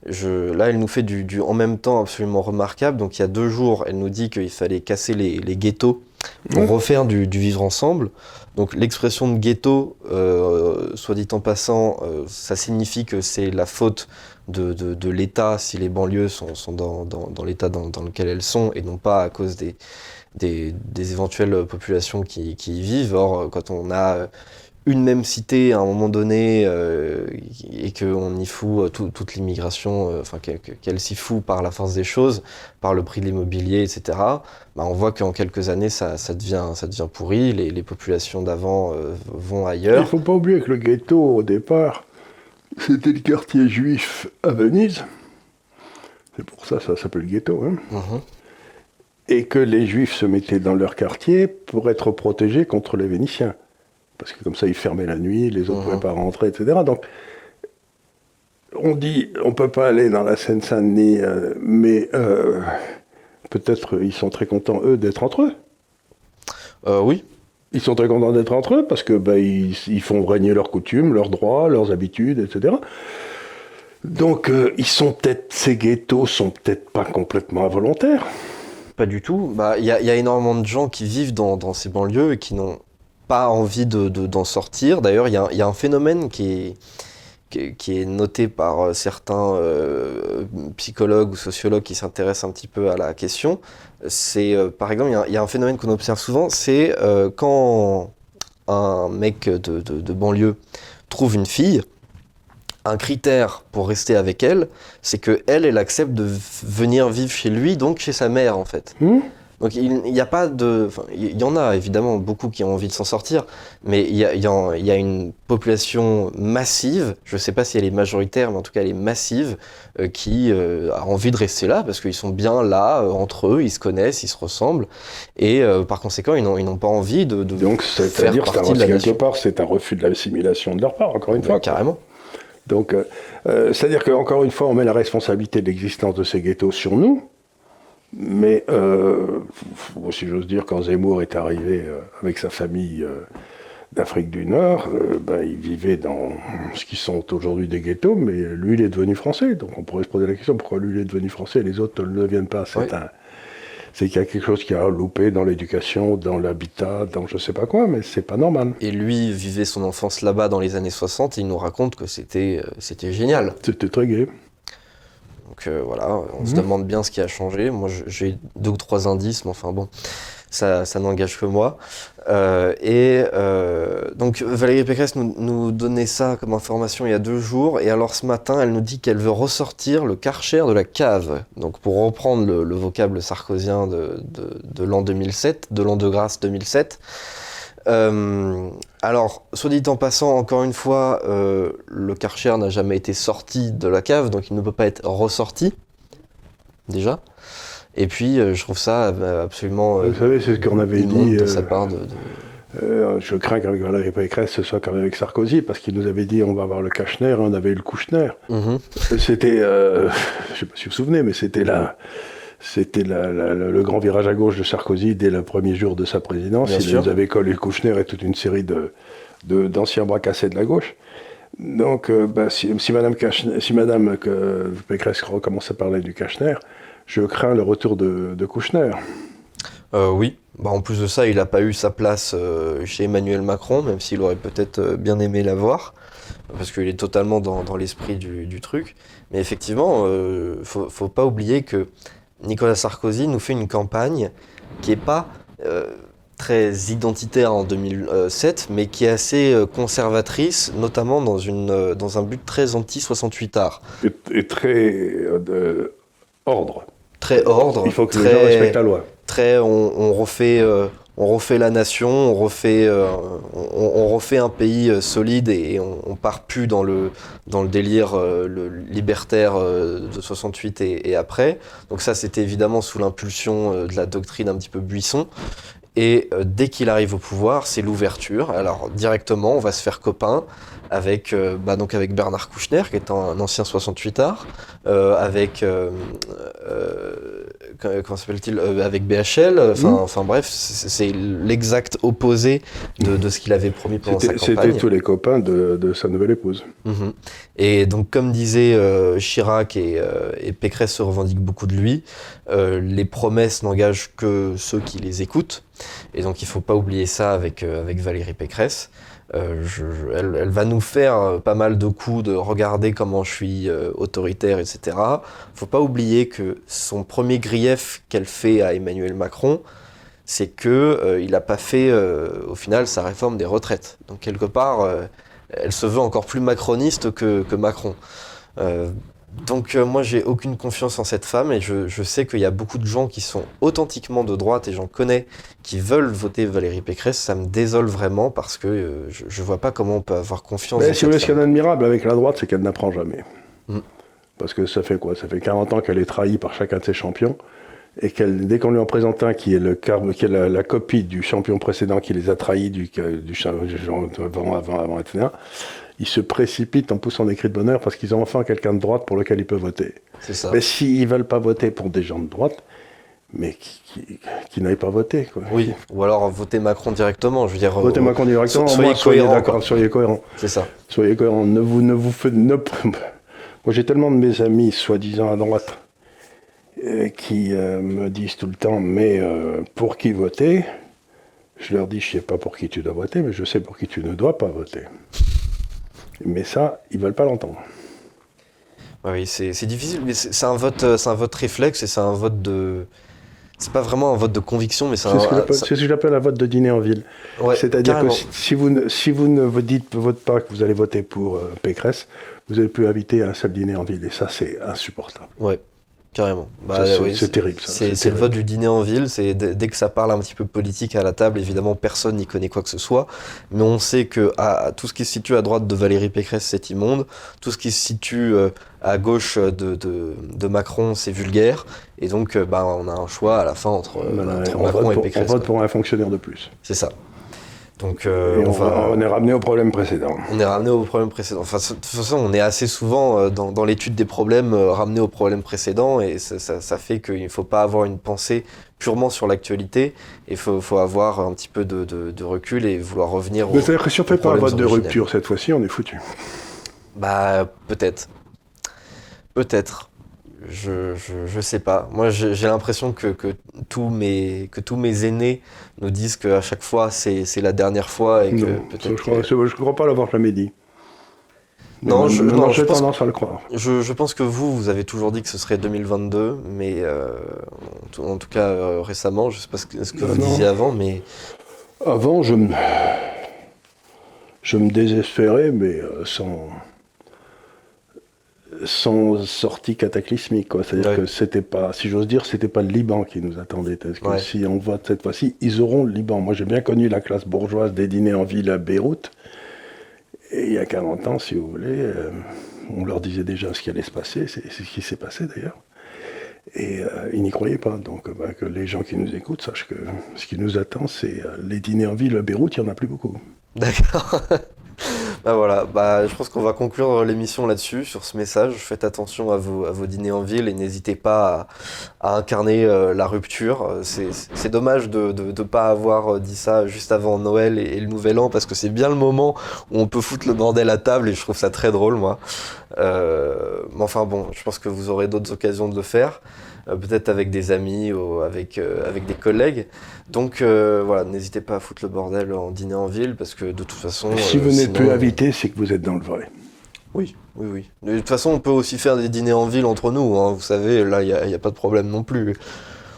je, là elle nous fait du, en même temps absolument remarquable. Donc il y a deux jours, elle nous dit qu'il fallait casser les, les ghettos pour refaire du, du vivre ensemble. Donc l'expression de ghetto, euh, soit dit en passant, euh, ça signifie que c'est la faute de, de, l'État si les banlieues sont, sont dans, dans, l'état dans, lequel elles sont et non pas à cause des, des, des éventuelles populations qui, qui, y vivent. Or, quand on a une même cité à un moment donné euh, et qu'on y fout euh, toute l'immigration, euh, enfin qu'elle s'y fout par la force des choses, par le prix de l'immobilier, etc., bah on voit qu'en quelques années ça, ça, devient, ça devient pourri, les, les populations d'avant vont ailleurs. Il ne faut pas oublier que le ghetto au départ, c'était le quartier juif à Venise. C'est pour ça que ça s'appelle ghetto. Hein. Mhm. Et que les juifs se mettaient dans leur quartier pour être protégés contre les Vénitiens parce que comme ça, ils fermaient la nuit, les autres ne pouvaient pas rentrer, etc. Donc, on dit on peut pas aller dans la Seine-Saint-Denis, euh, mais euh, peut-être ils sont très contents eux d'être entre eux. Euh, oui. Ils sont très contents d'être entre eux parce que bah, ils, ils font régner leurs coutumes, leurs droits, leurs habitudes, etc. Donc ils sont peut-être ces ghettos sont peut-être pas complètement involontaires. Pas du tout. Bah, Il y, a, il y a énormément de gens qui vivent dans, dans ces banlieues et qui n'ont pas envie de, de- d'en sortir. D'ailleurs, il y a, un phénomène qui est, qui est- noté par euh, certains euh, psychologues ou sociologues qui s'intéressent un petit peu à la question. C'est, euh, par exemple, il y a, un phénomène qu'on observe souvent, c'est quand un mec de, de- banlieue trouve une fille, un critère pour rester avec elle, c'est que elle, elle accepte de venir vivre chez lui, donc chez sa mère en fait. Hmm Donc il n'y a pas de, enfin, il y en a évidemment beaucoup qui ont envie de s'en sortir, mais il y a, il y en- il y a une population massive, je ne sais pas si elle est majoritaire, mais en tout cas elle est massive, euh, qui euh, a envie de rester là parce qu'ils sont bien là euh, entre eux, ils se connaissent, ils se ressemblent, et euh, par conséquent ils n'ont pas envie de, de Donc c'est-à-dire la quelque part c'est un refus de l'assimilation de leur part encore une Ouais, fois. carrément. Donc, euh, euh, c'est-à-dire qu'encore une fois, on met la responsabilité de l'existence de ces ghettos sur nous. Mais, euh, si j'ose dire, quand Zemmour est arrivé euh, avec sa famille euh, d'Afrique du Nord, euh, ben, il vivait dans ce qui sont aujourd'hui des ghettos, mais lui, il est devenu français. Donc, on pourrait se poser la question pourquoi lui, il est devenu français et les autres ne le deviennent pas? C'est un- qu'il y a quelque chose qui a loupé dans l'éducation, dans l'habitat, dans je sais pas quoi, mais c'est pas normal. Et lui vivait son enfance là-bas dans les années 60 et il nous raconte que c'était euh, c'était génial. C'était très gai. Donc euh, voilà, on se Mhm. demande bien ce qui a changé. Moi j'ai deux ou trois indices, mais enfin bon, ça, ça n'engage que moi. Euh, et euh, donc Valérie Pécresse nous, nous donnait ça comme information il y a deux jours. Et alors ce matin, elle nous dit qu'elle veut ressortir le karcher de la cave. Donc pour reprendre le, le vocable sarkozien de, de, de l'an 2007, de l'an de grâce 2007. Euh, alors, soit dit en passant, encore une fois, euh, le Karcher n'a jamais été sorti de la cave, donc il ne peut pas être ressorti, déjà. Et puis, euh, je trouve ça absolument Vous savez, c'est ce qu'on avait dit. de sa part de, de- je crains qu'avec Valérie Pécresse, ce soit comme avec Sarkozy, parce qu'il nous avait dit on va avoir le Kachner, on avait eu le Kouchner. Mhm. C'était, je sais pas si vous vous souvenez, mais c'était la, c'était le grand virage à gauche de Sarkozy dès le premier jour de sa présidence. Bien Il sûr. nous avait collé Kouchner et toute une série de, d'anciens bras cassés de la gauche. Donc, euh, bah, si, si Madame, Kachner- si Madame euh, Pécresse recommence à parler du Kachner, je crains le retour de, de Kouchner. Euh, oui. Bah, en plus de ça, il n'a pas eu sa place chez Emmanuel Macron, même s'il aurait peut-être bien aimé l'avoir, parce qu'il est totalement dans, dans l'esprit du, du truc. Mais effectivement, euh, faut, faut pas oublier que Nicolas Sarkozy nous fait une campagne qui est pas euh, très identitaire en 2007, mais qui est assez euh, conservatrice, notamment dans, une, euh, dans un but très anti-68 art. Et, et très euh, ordre. Très ordre, Il faut que très, les gens respectent la loi. très on, on refait euh, on refait la nation on refait euh, on, refait un pays euh, solide et, on, on part plus dans le dans le délire euh, libertaire de 68 et, après. Donc ça c'était évidemment sous l'impulsion de la doctrine un petit peu buisson. Et dès qu'il arrive au pouvoir c'est l'ouverture. Alors directement on va se faire copain avec bah, donc avec Bernard Kouchner qui est un, ancien 68 art avec comment s'appelle-t-il Euh, avec BHL enfin Mhm. enfin bref c'est l'exact opposé de, de ce qu'il avait promis pendant sa C'était c'était campagne tous les copains de, de sa nouvelle épouse. Mhm. Et donc, comme disait euh, Chirac et, euh, et Pécresse se revendiquent beaucoup de lui, euh, les promesses n'engagent que ceux qui les écoutent. Et donc, il faut pas oublier ça avec, euh, avec Valérie Pécresse. Euh, elle, va nous faire euh, pas mal de coups de regarder comment je suis euh, autoritaire, etc. Faut pas oublier que son premier grief qu'elle fait à Emmanuel Macron, c'est que il n'a pas fait au final sa réforme des retraites. Donc quelque part, elle se veut encore plus macroniste que Macron. Euh, donc euh, moi j'ai aucune confiance en cette femme et je, je sais qu'il y a beaucoup de gens qui sont authentiquement de droite et j'en connais qui veulent voter Valérie Pécresse. Ça me désole vraiment parce que euh, je, je vois pas comment on peut avoir confiance Mais en si vous voulez, ce qu'il y a d'admirable avec la droite, c'est qu'elle n'apprend jamais. Mm. Parce que ça fait quoi? Ça fait 40 ans qu'elle est trahie par chacun de ses champions. Et qu'elle, dès qu'on lui en présente un qui est, le, car- qui est la, la copie du champion précédent qui les a trahis du, du, cha- du- avant, avant, avant, etc., ils se précipitent en poussant des cris de bonheur parce qu'ils ont enfin quelqu'un de droite pour lequel ils peuvent voter. C'est ça. Mais s'ils ne veulent pas voter pour des gens de droite, mais qui, qui, pas voter. Quoi. Oui, ou alors voter Macron directement. Je veux dire, Votez euh, Macron directement, so- soyez soyez cohérents, d'accord, soyez cohérents. C'est ça. Soyez cohérents. Ne vous, ne vous faites. ne- Moi, j'ai tellement de mes amis, soi-disant à droite, euh, qui euh, me disent tout le temps Mais pour qui voter? Je leur dis Je sais pas pour qui tu dois voter, mais je sais pour qui tu ne dois pas voter. Mais ça, ils veulent pas l'entendre. Oui, c'est difficile, mais c'est un vote, euh, c'est un vote réflexe et c'est un vote de. C'est pas vraiment un vote de conviction, mais c'est C'est un. ce que un- j'appelle- ça- c'est ce que j'appelle un vote de dîner en ville. ouais, C'est-à-dire que si, si vous ne, si vous ne dites pas que vous allez voter pour euh, Pécresse, vous n'êtes plus invité à un seul dîner en ville. Et ça, c'est insupportable. Ouais, carrément. Bah, c'est- oui, terrible, C'est le vote du dîner en ville. C'est dès que ça parle un petit peu politique à la table, évidemment, personne n'y connaît quoi que ce soit. Mais on sait que à, tout ce qui se situe à droite de Valérie Pécresse, c'est immonde. Tout ce qui se situe euh, à gauche de, de, de Macron, c'est vulgaire. Et donc, euh, bah, on a un choix à la fin entre, euh, Voilà, entre on, Macron vote et pour, on Pécresse. vote quoi. pour un fonctionnaire de plus. C'est ça. Donc, euh, Et on, va. on est ramené au problème précédent. On est ramené au problème précédent. Enfin, de toute façon, on est assez souvent euh, dans, dans l'étude des problèmes euh, ramené au problème précédent et ça, ça- ça fait qu'il ne faut pas avoir une pensée purement sur l'actualité. Il faut, faut avoir un petit peu de, de- de recul et vouloir revenir au. Mais c'est-à-dire que si on fait pas un vote de rupture cette fois-ci, on est foutu. Bah, peut-être. Peut-être. Je, je, je sais pas. Moi, j'ai l'impression que, que, tous mes, que tous mes aînés nous disent qu'à chaque fois, c'est la dernière fois et que Non, ça, je crois, je ne crois pas l'avoir jamais dit. Non, je- maintenant, non, je j'ai pense- tendance à le croire. Je, je pense que vous, vous avez toujours dit que ce serait 2022, mais euh, en, tout, en tout cas euh, récemment, je sais pas ce que, ce que vous non. disiez avant, mais Avant, je me, je me désespérais, mais euh, sans, sans sortie cataclysmique. C'est-à-dire Ouais. que c'était pas, si j'ose dire, c'était pas le Liban qui nous attendait. Parce que Ouais. si on vote cette fois-ci, ils auront le Liban. Moi, j'ai bien connu la classe bourgeoise des dîners en ville à Beyrouth. Et il y a 40 ans, si vous voulez, euh, on leur disait déjà ce qui allait se passer. C'est ce qui s'est passé d'ailleurs. Et euh, ils n'y croyaient pas. Donc, bah, que les gens qui nous écoutent sachent que ce qui nous attend, c'est euh, les dîners en ville à Beyrouth, il n'y en a plus beaucoup. d'accord. bah voilà, bah, je pense qu'on va conclure l'émission là-dessus, sur ce message. Faites attention à vos, dîners en ville et n'hésitez pas à, incarner euh, la rupture. Euh, C'est dommage de ne pas avoir euh, dit ça juste avant Noël et, le Nouvel An, parce que c'est bien le moment où on peut foutre le bordel à table et je trouve ça très drôle, moi. Mais enfin bon, je pense que vous aurez d'autres occasions de le faire, peut-être avec des amis ou avec, euh, avec des collègues. Donc euh, voilà, n'hésitez pas à foutre le bordel en dîner en ville parce que de toute façon. si euh, vous n'êtes plus invité, c'est que vous êtes dans le vrai. Oui, oui, oui. De toute façon, on peut aussi faire des dîners en ville entre nous. hein. Vous savez, là, il n'y a, pas de problème non plus.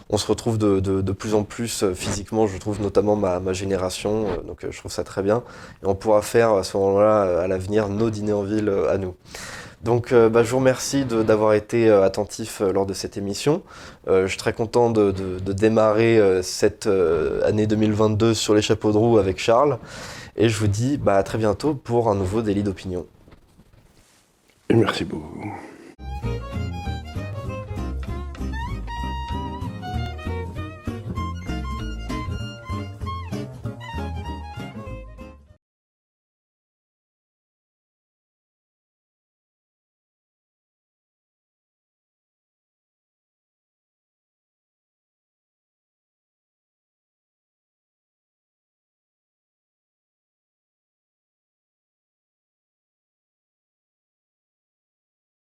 On se retrouve de, de- de plus en plus euh, physiquement, je trouve, notamment ma, ma génération. euh, donc, euh, je trouve ça très bien. Et on pourra faire à ce moment-là, euh, à l'avenir, nos dîners en ville euh, à nous. Donc, euh, bah, je vous remercie d'avoir été euh, attentif euh, lors de cette émission. Je suis très content de, démarrer cette année 2022 sur les chapeaux de roue avec Charles. Et je vous dis bah, à très bientôt pour un nouveau délit d'opinion. Merci beaucoup.